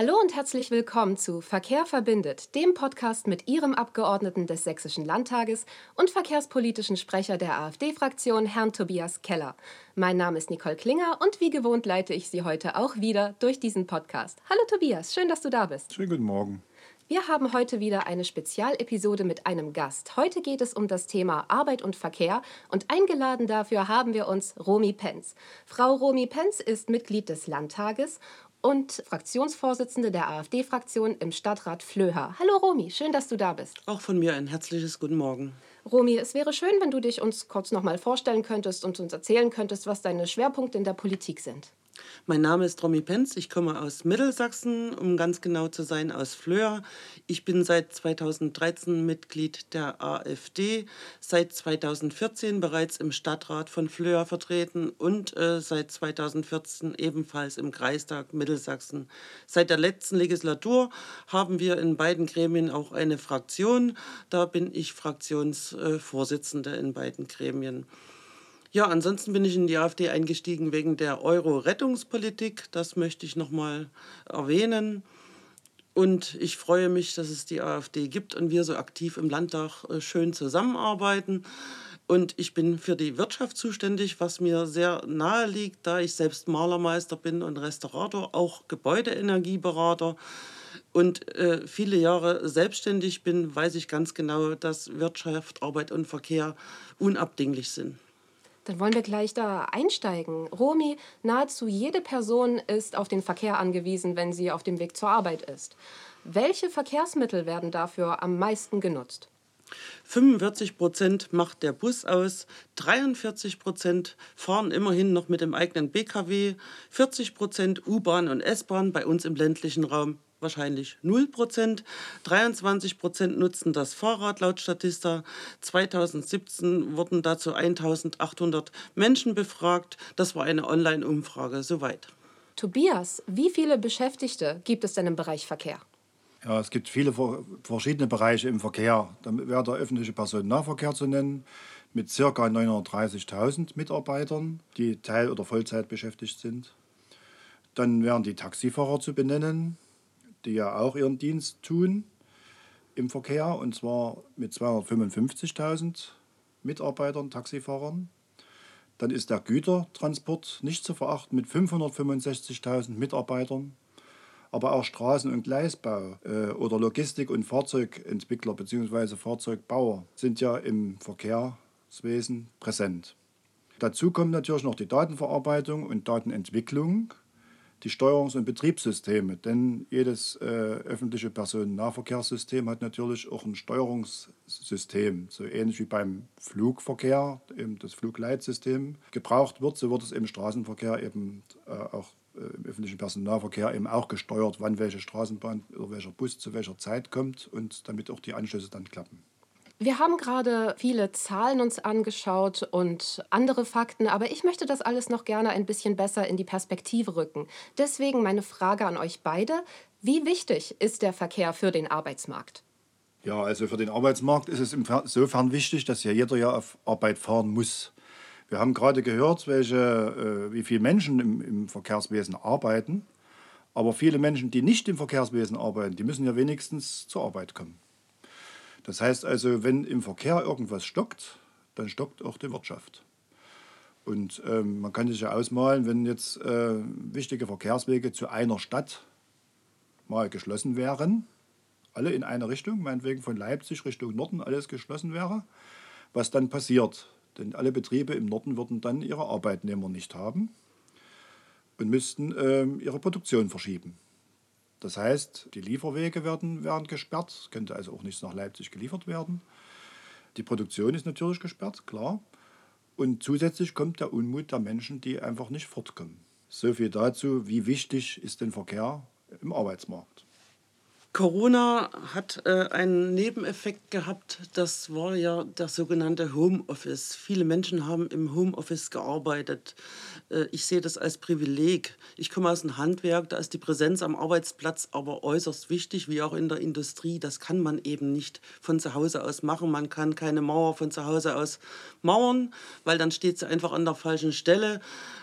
Hallo und herzlich willkommen zu Verkehr verbindet, dem Podcast mit Ihrem Abgeordneten des Sächsischen Landtages und verkehrspolitischen Sprecher der AfD-Fraktion, Herrn Tobias Keller. Mein Name ist Nicole Klinger und wie gewohnt leite ich Sie heute auch wieder durch diesen Podcast. Hallo Tobias, schön, dass du da bist. Schönen guten Morgen. Wir haben heute wieder eine Spezialepisode mit einem Gast. Heute geht es um das Thema Arbeit und Verkehr und eingeladen dafür haben wir uns Romy Penz. Frau Romy Penz ist Mitglied des Landtages und Fraktionsvorsitzende der AfD-Fraktion im Stadtrat Flöha. Hallo Romy, schön, dass du da bist. Auch von mir ein herzliches Guten Morgen. Romy, es wäre schön, wenn du dich uns kurz noch mal vorstellen könntest und uns erzählen könntest, was deine Schwerpunkte in der Politik sind. Mein Name ist Romy Penz, ich komme aus Mittelsachsen, um ganz genau zu sein, aus Flöhr. Ich bin seit 2013 Mitglied der AfD, seit 2014 bereits im Stadtrat von Flöhr vertreten und äh, seit 2014 ebenfalls im Kreistag Mittelsachsen. Seit der letzten Legislatur haben wir in beiden Gremien auch eine Fraktion. Da bin ich Fraktionsvorsitzende in beiden Gremien. Ja, ansonsten bin ich in die AfD eingestiegen wegen der Euro-Rettungspolitik. Das möchte ich nochmal erwähnen. Und ich freue mich, dass es die AfD gibt und wir so aktiv im Landtag äh, schön zusammenarbeiten. Und ich bin für die Wirtschaft zuständig, was mir sehr nahe liegt, da ich selbst Malermeister bin und Restaurator, auch Gebäudeenergieberater und äh, viele Jahre selbstständig bin, weiß ich ganz genau, dass Wirtschaft, Arbeit und Verkehr unabdinglich sind. Dann wollen wir gleich da einsteigen. Romy, nahezu jede Person ist auf den Verkehr angewiesen, wenn sie auf dem Weg zur Arbeit ist. Welche Verkehrsmittel werden dafür am meisten genutzt? 45 Prozent macht der Bus aus, 43 Prozent fahren immerhin noch mit dem eigenen Pkw, 40 Prozent U-Bahn und S-Bahn bei uns im ländlichen Raum wahrscheinlich 0 Prozent. 23 Prozent nutzen das Fahrrad laut Statista. 2017 wurden dazu 1800 Menschen befragt. Das war eine Online-Umfrage. Soweit. Tobias, wie viele Beschäftigte gibt es denn im Bereich Verkehr? Ja, es gibt viele verschiedene Bereiche im Verkehr. Da wäre der öffentliche Personennahverkehr zu nennen mit ca. 930.000 Mitarbeitern, die Teil- oder Vollzeit beschäftigt sind. Dann wären die Taxifahrer zu benennen die ja auch ihren Dienst tun im Verkehr, und zwar mit 255.000 Mitarbeitern, Taxifahrern. Dann ist der Gütertransport nicht zu verachten mit 565.000 Mitarbeitern. Aber auch Straßen- und Gleisbau äh, oder Logistik- und Fahrzeugentwickler bzw. Fahrzeugbauer sind ja im Verkehrswesen präsent. Dazu kommt natürlich noch die Datenverarbeitung und Datenentwicklung die Steuerungs- und Betriebssysteme. Denn jedes äh, öffentliche Personennahverkehrssystem hat natürlich auch ein Steuerungssystem. So ähnlich wie beim Flugverkehr, eben das Flugleitsystem gebraucht wird, so wird es im Straßenverkehr eben äh, auch äh, im öffentlichen Personennahverkehr eben auch gesteuert, wann welche Straßenbahn oder welcher Bus zu welcher Zeit kommt und damit auch die Anschlüsse dann klappen. Wir haben gerade viele Zahlen uns angeschaut und andere Fakten, aber ich möchte das alles noch gerne ein bisschen besser in die Perspektive rücken. Deswegen meine Frage an euch beide. Wie wichtig ist der Verkehr für den Arbeitsmarkt? Ja, also für den Arbeitsmarkt ist es insofern wichtig, dass ja jeder ja auf Arbeit fahren muss. Wir haben gerade gehört, welche, äh, wie viele Menschen im, im Verkehrswesen arbeiten. Aber viele Menschen, die nicht im Verkehrswesen arbeiten, die müssen ja wenigstens zur Arbeit kommen. Das heißt also, wenn im Verkehr irgendwas stockt, dann stockt auch die Wirtschaft. Und ähm, man kann sich ja ausmalen, wenn jetzt äh, wichtige Verkehrswege zu einer Stadt mal geschlossen wären, alle in eine Richtung, meinetwegen von Leipzig Richtung Norden alles geschlossen wäre, was dann passiert. Denn alle Betriebe im Norden würden dann ihre Arbeitnehmer nicht haben und müssten äh, ihre Produktion verschieben. Das heißt, die Lieferwege werden, werden gesperrt, es könnte also auch nichts nach Leipzig geliefert werden. Die Produktion ist natürlich gesperrt, klar. Und zusätzlich kommt der Unmut der Menschen, die einfach nicht fortkommen. So viel dazu, wie wichtig ist der Verkehr im Arbeitsmarkt. Corona hat äh, einen Nebeneffekt gehabt, das war ja der sogenannte Homeoffice. Viele Menschen haben im Homeoffice gearbeitet. Äh, ich sehe das als Privileg. Ich komme aus dem Handwerk, da ist die Präsenz am Arbeitsplatz aber äußerst wichtig, wie auch in der Industrie. Das kann man eben nicht von zu Hause aus machen. Man kann keine Mauer von zu Hause aus mauern, weil dann steht sie einfach an der falschen Stelle.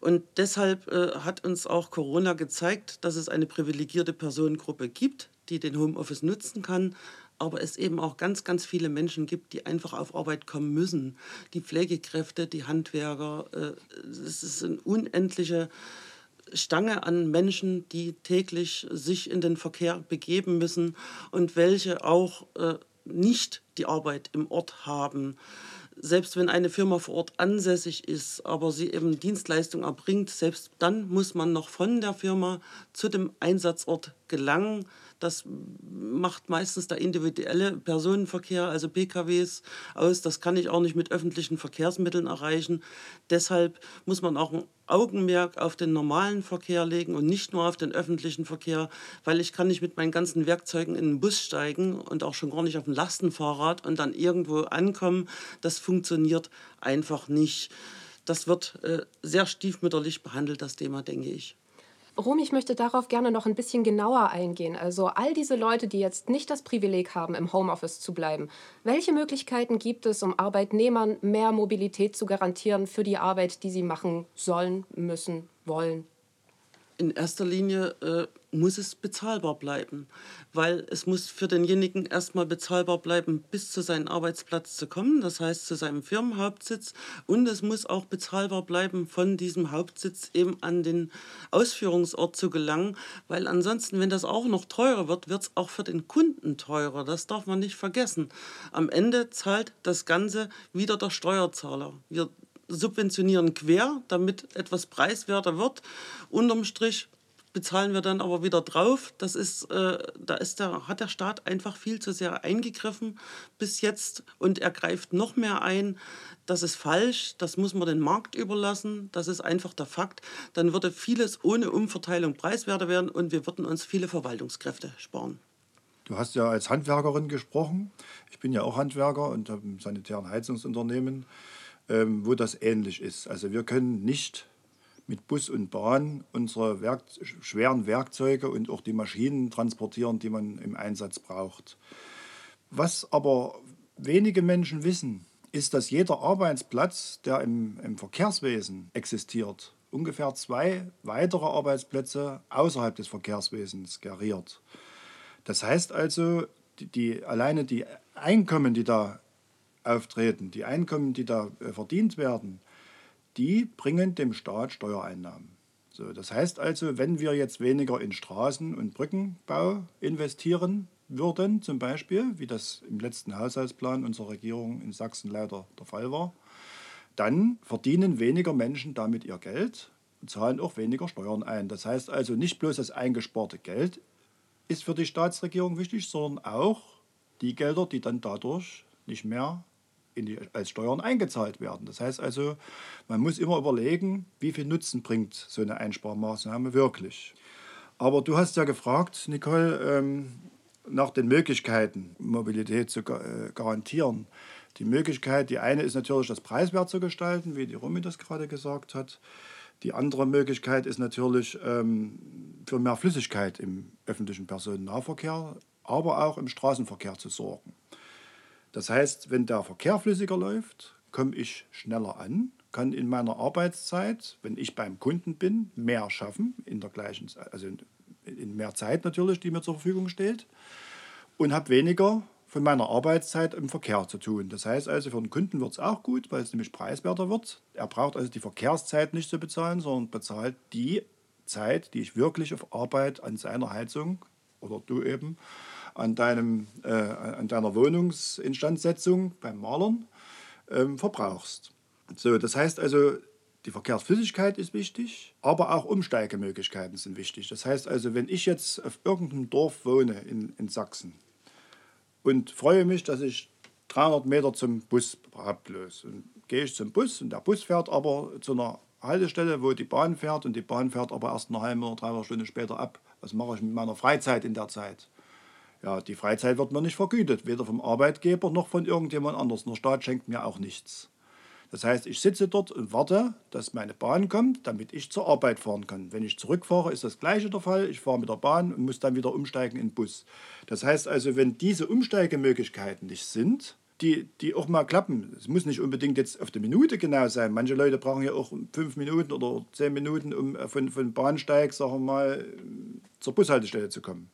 Und deshalb äh, hat uns auch Corona gezeigt, dass es eine privilegierte Personengruppe gibt, die den Homeoffice nutzen kann, aber es eben auch ganz, ganz viele Menschen gibt, die einfach auf Arbeit kommen müssen. Die Pflegekräfte, die Handwerker, äh, es ist eine unendliche Stange an Menschen, die täglich sich in den Verkehr begeben müssen und welche auch äh, nicht die Arbeit im Ort haben selbst wenn eine Firma vor Ort ansässig ist, aber sie eben Dienstleistung erbringt, selbst dann muss man noch von der Firma zu dem Einsatzort gelangen. Das macht meistens der individuelle Personenverkehr, also PKWs, aus. Das kann ich auch nicht mit öffentlichen Verkehrsmitteln erreichen. Deshalb muss man auch ein Augenmerk auf den normalen Verkehr legen und nicht nur auf den öffentlichen Verkehr, weil ich kann nicht mit meinen ganzen Werkzeugen in den Bus steigen und auch schon gar nicht auf ein Lastenfahrrad und dann irgendwo ankommen. Das funktioniert einfach nicht. Das wird äh, sehr stiefmütterlich behandelt, das Thema, denke ich. Romy, ich möchte darauf gerne noch ein bisschen genauer eingehen. Also all diese Leute, die jetzt nicht das Privileg haben, im Homeoffice zu bleiben, welche Möglichkeiten gibt es, um Arbeitnehmern mehr Mobilität zu garantieren für die Arbeit, die sie machen sollen, müssen, wollen? in erster Linie äh, muss es bezahlbar bleiben, weil es muss für denjenigen erstmal bezahlbar bleiben, bis zu seinem Arbeitsplatz zu kommen, das heißt zu seinem Firmenhauptsitz und es muss auch bezahlbar bleiben, von diesem Hauptsitz eben an den Ausführungsort zu gelangen, weil ansonsten, wenn das auch noch teurer wird, wird es auch für den Kunden teurer, das darf man nicht vergessen. Am Ende zahlt das Ganze wieder der Steuerzahler. Wir subventionieren quer, damit etwas preiswerter wird. Unterm Strich bezahlen wir dann aber wieder drauf. Das ist, äh, da ist der, hat der Staat einfach viel zu sehr eingegriffen bis jetzt und er greift noch mehr ein. Das ist falsch, das muss man den Markt überlassen, das ist einfach der Fakt. Dann würde vieles ohne Umverteilung preiswerter werden und wir würden uns viele Verwaltungskräfte sparen. Du hast ja als Handwerkerin gesprochen. Ich bin ja auch Handwerker und habe ein sanitären Heizungsunternehmen ähm, wo das ähnlich ist. Also wir können nicht mit Bus und Bahn unsere Werk schweren Werkzeuge und auch die Maschinen transportieren, die man im Einsatz braucht. Was aber wenige Menschen wissen, ist, dass jeder Arbeitsplatz, der im, im Verkehrswesen existiert, ungefähr zwei weitere Arbeitsplätze außerhalb des Verkehrswesens geriert. Das heißt also, die, die, alleine die Einkommen, die da auftreten, die Einkommen, die da äh, verdient werden, die bringen dem Staat Steuereinnahmen. So, das heißt also, wenn wir jetzt weniger in Straßen- und Brückenbau investieren würden, zum Beispiel, wie das im letzten Haushaltsplan unserer Regierung in Sachsen leider der Fall war, dann verdienen weniger Menschen damit ihr Geld und zahlen auch weniger Steuern ein. Das heißt also, nicht bloß das eingesparte Geld ist für die Staatsregierung wichtig, sondern auch die Gelder, die dann dadurch nicht mehr die, als Steuern eingezahlt werden. Das heißt also, man muss immer überlegen, wie viel Nutzen bringt so eine Einsparmaßnahme wirklich. Aber du hast ja gefragt, Nicole, ähm, nach den Möglichkeiten, Mobilität zu äh, garantieren. Die Möglichkeit, die eine ist natürlich, das preiswert zu gestalten, wie die Romy das gerade gesagt hat. Die andere Möglichkeit ist natürlich ähm, für mehr Flüssigkeit im öffentlichen Personennahverkehr, aber auch im Straßenverkehr zu sorgen. Das heißt, wenn der Verkehr flüssiger läuft, komme ich schneller an, kann in meiner Arbeitszeit, wenn ich beim Kunden bin, mehr schaffen, in der gleichen, also in mehr Zeit natürlich, die mir zur Verfügung steht, und habe weniger von meiner Arbeitszeit im Verkehr zu tun. Das heißt also, für den Kunden wird es auch gut, weil es nämlich preiswerter wird. Er braucht also die Verkehrszeit nicht zu bezahlen, sondern bezahlt die Zeit, die ich wirklich auf Arbeit an seiner Heizung oder du eben an, deinem, äh, an deiner Wohnungsinstandsetzung beim Malern ähm, verbrauchst. So, das heißt also, die Verkehrsflüssigkeit ist wichtig, aber auch Umsteigemöglichkeiten sind wichtig. Das heißt also, wenn ich jetzt auf irgendeinem Dorf wohne in, in Sachsen und freue mich, dass ich 300 Meter zum Bus bloß, und gehe ich zum Bus und der Bus fährt aber zu einer Haltestelle, wo die Bahn fährt und die Bahn fährt aber erst eine halbe oder dreiviertel Stunde später ab. Was mache ich mit meiner Freizeit in der Zeit? Ja, die Freizeit wird mir nicht vergütet, weder vom Arbeitgeber noch von irgendjemand anders. Der Staat schenkt mir auch nichts. Das heißt, ich sitze dort und warte, dass meine Bahn kommt, damit ich zur Arbeit fahren kann. Wenn ich zurückfahre, ist das gleiche der Fall. Ich fahre mit der Bahn und muss dann wieder umsteigen in den Bus. Das heißt also, wenn diese Umsteigemöglichkeiten nicht sind, die, die auch mal klappen. Es muss nicht unbedingt jetzt auf die Minute genau sein. Manche Leute brauchen ja auch fünf Minuten oder zehn Minuten, um von, von Bahnsteig, sagen wir mal, zur Bushaltestelle zu kommen.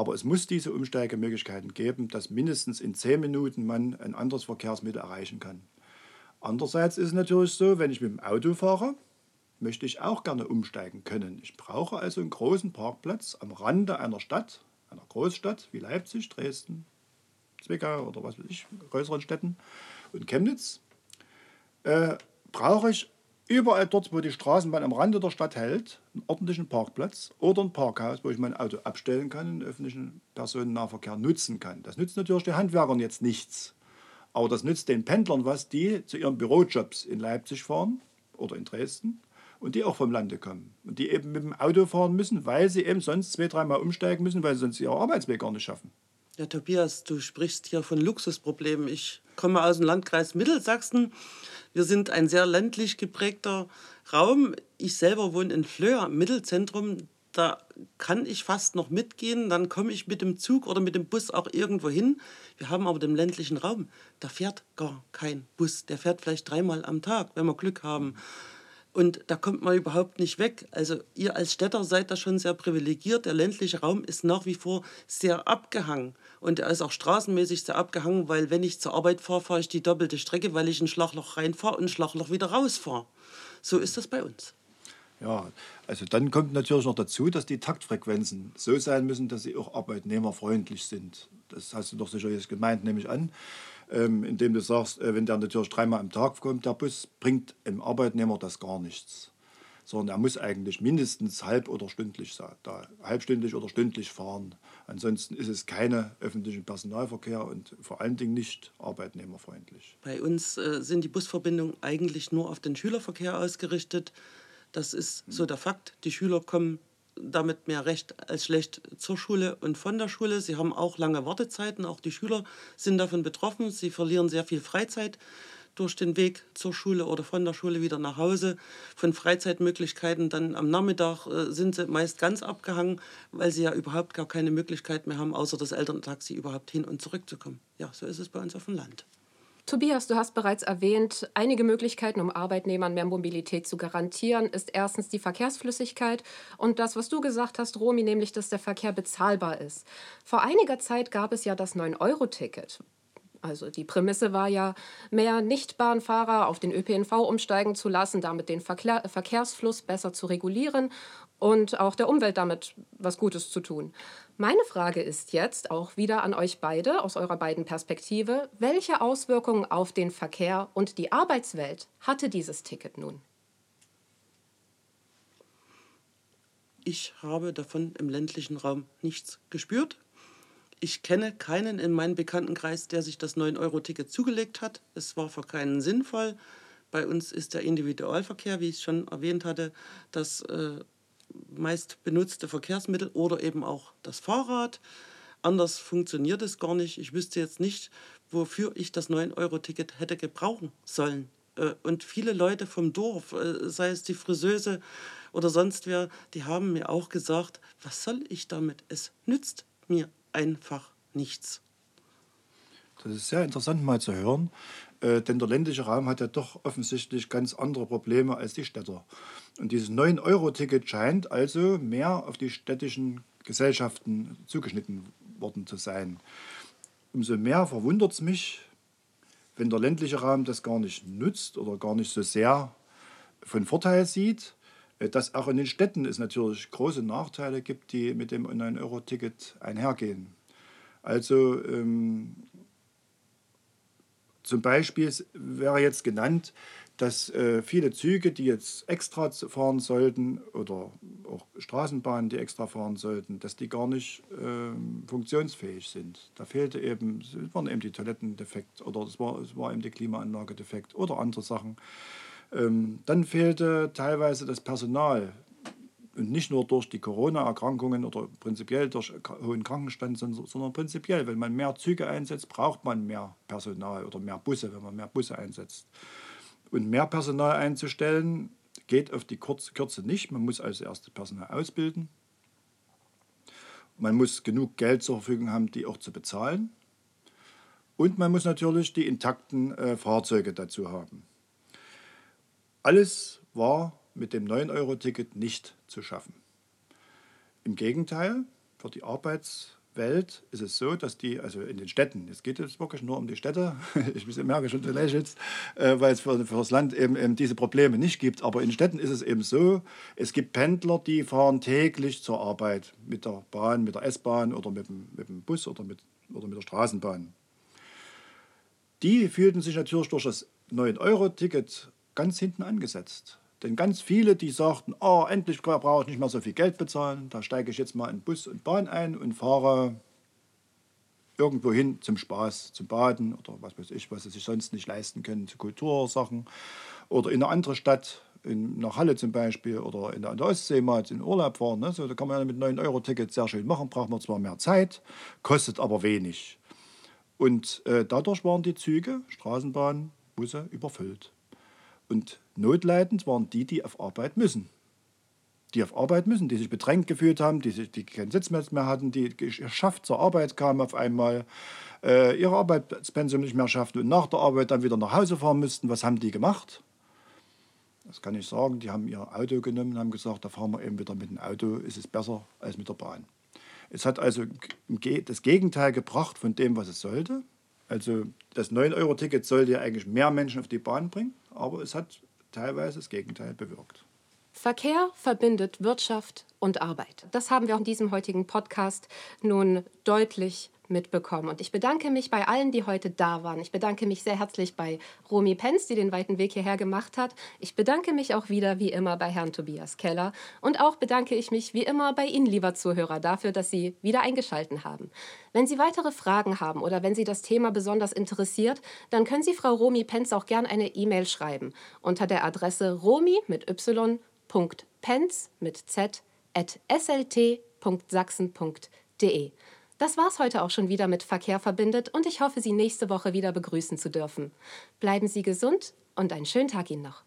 Aber es muss diese Umsteigemöglichkeiten geben, dass mindestens in zehn Minuten man ein anderes Verkehrsmittel erreichen kann. Andererseits ist es natürlich so, wenn ich mit dem Auto fahre, möchte ich auch gerne umsteigen können. Ich brauche also einen großen Parkplatz am Rande einer Stadt, einer Großstadt wie Leipzig, Dresden, Zwickau oder was weiß ich, größeren Städten und Chemnitz. Äh, brauche ich überall dort, wo die Straßenbahn am Rande der Stadt hält, einen ordentlichen Parkplatz oder ein Parkhaus, wo ich mein Auto abstellen kann und den öffentlichen Personennahverkehr nutzen kann. Das nützt natürlich den Handwerkern jetzt nichts. Aber das nützt den Pendlern was, die zu ihren Bürojobs in Leipzig fahren oder in Dresden und die auch vom Lande kommen. Und die eben mit dem Auto fahren müssen, weil sie eben sonst zwei, dreimal umsteigen müssen, weil sie sonst ihren Arbeitsweg gar nicht schaffen. Ja, Tobias, du sprichst hier von Luxusproblemen. Ich komme aus dem Landkreis Mittelsachsen. Wir sind ein sehr ländlich geprägter Raum. Ich selber wohne in Flöhr, Mittelzentrum da kann ich fast noch mitgehen, dann komme ich mit dem Zug oder mit dem Bus auch irgendwo hin. Wir haben aber den ländlichen Raum, da fährt gar kein Bus. Der fährt vielleicht dreimal am Tag, wenn wir Glück haben. Und da kommt man überhaupt nicht weg. Also ihr als Städter seid da schon sehr privilegiert. Der ländliche Raum ist nach wie vor sehr abgehangen. Und er ist auch straßenmäßig sehr abgehangen, weil wenn ich zur Arbeit fahre, fahre ich die doppelte Strecke, weil ich ein Schlagloch reinfahre und ein Schlagloch wieder rausfahre. So ist das bei uns. Ja, also dann kommt natürlich noch dazu, dass die Taktfrequenzen so sein müssen, dass sie auch arbeitnehmerfreundlich sind. Das hast du doch sicher jetzt gemeint, nehme ich an. Ähm, indem du sagst, äh, wenn der natürlich dreimal am Tag kommt, der Bus, bringt dem Arbeitnehmer das gar nichts. Sondern er muss eigentlich mindestens halb- oder stündlich, da, halbstündlich oder stündlich fahren. Ansonsten ist es keine öffentlichen Personalverkehr und vor allen Dingen nicht arbeitnehmerfreundlich. Bei uns äh, sind die Busverbindungen eigentlich nur auf den Schülerverkehr ausgerichtet. Das ist so der Fakt. Die Schüler kommen damit mehr recht als schlecht zur Schule und von der Schule. Sie haben auch lange Wartezeiten. Auch die Schüler sind davon betroffen. Sie verlieren sehr viel Freizeit durch den Weg zur Schule oder von der Schule wieder nach Hause. Von Freizeitmöglichkeiten dann am Nachmittag äh, sind sie meist ganz abgehangen, weil sie ja überhaupt gar keine Möglichkeit mehr haben, außer das Elterntaxi überhaupt hin und zurückzukommen. Ja, so ist es bei uns auf dem Land. Tobias, du hast bereits erwähnt, einige Möglichkeiten, um Arbeitnehmern mehr Mobilität zu garantieren, ist erstens die Verkehrsflüssigkeit und das, was du gesagt hast, Romy, nämlich, dass der Verkehr bezahlbar ist. Vor einiger Zeit gab es ja das 9-Euro-Ticket. Also die Prämisse war ja, mehr Nichtbahnfahrer auf den ÖPNV umsteigen zu lassen, damit den Verkehr, Verkehrsfluss besser zu regulieren und auch der Umwelt damit was Gutes zu tun. Meine Frage ist jetzt auch wieder an euch beide aus eurer beiden Perspektive, welche Auswirkungen auf den Verkehr und die Arbeitswelt hatte dieses Ticket nun? Ich habe davon im ländlichen Raum nichts gespürt. Ich kenne keinen in meinem Bekanntenkreis, der sich das 9-Euro-Ticket zugelegt hat. Es war für keinen sinnvoll. Bei uns ist der Individualverkehr, wie ich schon erwähnt hatte, das äh, meist benutzte Verkehrsmittel oder eben auch das Fahrrad. Anders funktioniert es gar nicht. Ich wüsste jetzt nicht, wofür ich das 9-Euro-Ticket hätte gebrauchen sollen. Äh, und viele Leute vom Dorf, äh, sei es die Friseuse oder sonst wer, die haben mir auch gesagt, was soll ich damit? Es nützt mir einfach nichts. Das ist sehr interessant mal zu hören, äh, denn der ländliche Raum hat ja doch offensichtlich ganz andere Probleme als die Städter. Und dieses 9-Euro-Ticket scheint also mehr auf die städtischen Gesellschaften zugeschnitten worden zu sein. Umso mehr verwundert es mich, wenn der ländliche Raum das gar nicht nutzt oder gar nicht so sehr von Vorteil sieht, äh, dass auch in den Städten es natürlich große Nachteile gibt, die mit dem 9-Euro-Ticket einhergehen. Also ähm, zum Beispiel wäre jetzt genannt, dass äh, viele Züge, die jetzt extra fahren sollten, oder auch Straßenbahnen, die extra fahren sollten, dass die gar nicht äh, funktionsfähig sind. Da fehlte eben, waren eben die Toiletten defekt oder es war, es war eben die Klimaanlage defekt oder andere Sachen. Ähm, dann fehlte teilweise das Personal. Und nicht nur durch die Corona-Erkrankungen oder prinzipiell durch hohen Krankenstand, sondern prinzipiell, wenn man mehr Züge einsetzt, braucht man mehr Personal oder mehr Busse, wenn man mehr Busse einsetzt. Und mehr Personal einzustellen, geht auf die Kürze nicht. Man muss also erst Personal ausbilden. Man muss genug Geld zur Verfügung haben, die auch zu bezahlen. Und man muss natürlich die intakten äh, Fahrzeuge dazu haben. Alles war mit dem 9-Euro-Ticket nicht zu schaffen. Im Gegenteil, für die Arbeitswelt ist es so, dass die, also in den Städten, es geht jetzt wirklich nur um die Städte, ich merke schon, du lächelst, äh, weil es für, für, das Land eben, eben diese Probleme nicht gibt, aber in Städten ist es eben so, es gibt Pendler, die fahren täglich zur Arbeit mit der Bahn, mit der S-Bahn oder mit dem, mit dem Bus oder mit, oder mit der Straßenbahn. Die fühlten sich natürlich durch das 9-Euro-Ticket ganz hinten angesetzt. Denn ganz viele, die sagten, oh, endlich brauche ich nicht mehr so viel Geld bezahlen, da steige ich jetzt mal in Bus und Bahn ein und fahre irgendwo hin zum Spaß, zum Baden oder was weiß ich, was sie sich sonst nicht leisten können, zu Kultursachen oder in eine andere Stadt, in, nach Halle zum Beispiel oder in der, der Ostsee mal in Urlaub fahren. Ne? So, da kann man ja mit 9-Euro-Ticket sehr schön machen, braucht man zwar mehr Zeit, kostet aber wenig. Und äh, dadurch waren die Züge, Straßenbahn, Busse überfüllt. Und notleidend waren die, die auf Arbeit müssen. Die auf Arbeit müssen, die sich bedrängt gefühlt haben, die, die keinen Sitz mehr hatten, die geschafft zur Arbeit kamen auf einmal, äh, ihre Arbeitspensum nicht mehr schafften und nach der Arbeit dann wieder nach Hause fahren müssten. Was haben die gemacht? Das kann ich sagen. Die haben ihr Auto genommen und haben gesagt, da fahren wir eben wieder mit dem Auto, ist es besser als mit der Bahn. Es hat also das Gegenteil gebracht von dem, was es sollte. Also das 9-Euro-Ticket sollte ja eigentlich mehr Menschen auf die Bahn bringen, aber es hat teilweise das Gegenteil bewirkt. Verkehr verbindet Wirtschaft und Arbeit. Das haben wir auch in diesem heutigen Podcast nun deutlich mitbekommen. Und ich bedanke mich bei allen, die heute da waren. Ich bedanke mich sehr herzlich bei Romy Penz, die den weiten Weg hierher gemacht hat. Ich bedanke mich auch wieder wie immer bei Herrn Tobias Keller. Und auch bedanke ich mich wie immer bei Ihnen, lieber Zuhörer, dafür, dass Sie wieder eingeschaltet haben. Wenn Sie weitere Fragen haben oder wenn Sie das Thema besonders interessiert, dann können Sie Frau Romy Penz auch gern eine E-Mail schreiben unter der Adresse romy mit y.penz mit z at slt.sachsen.de. Das war's heute auch schon wieder mit Verkehr verbindet und ich hoffe, Sie nächste Woche wieder begrüßen zu dürfen. Bleiben Sie gesund und einen schönen Tag Ihnen noch.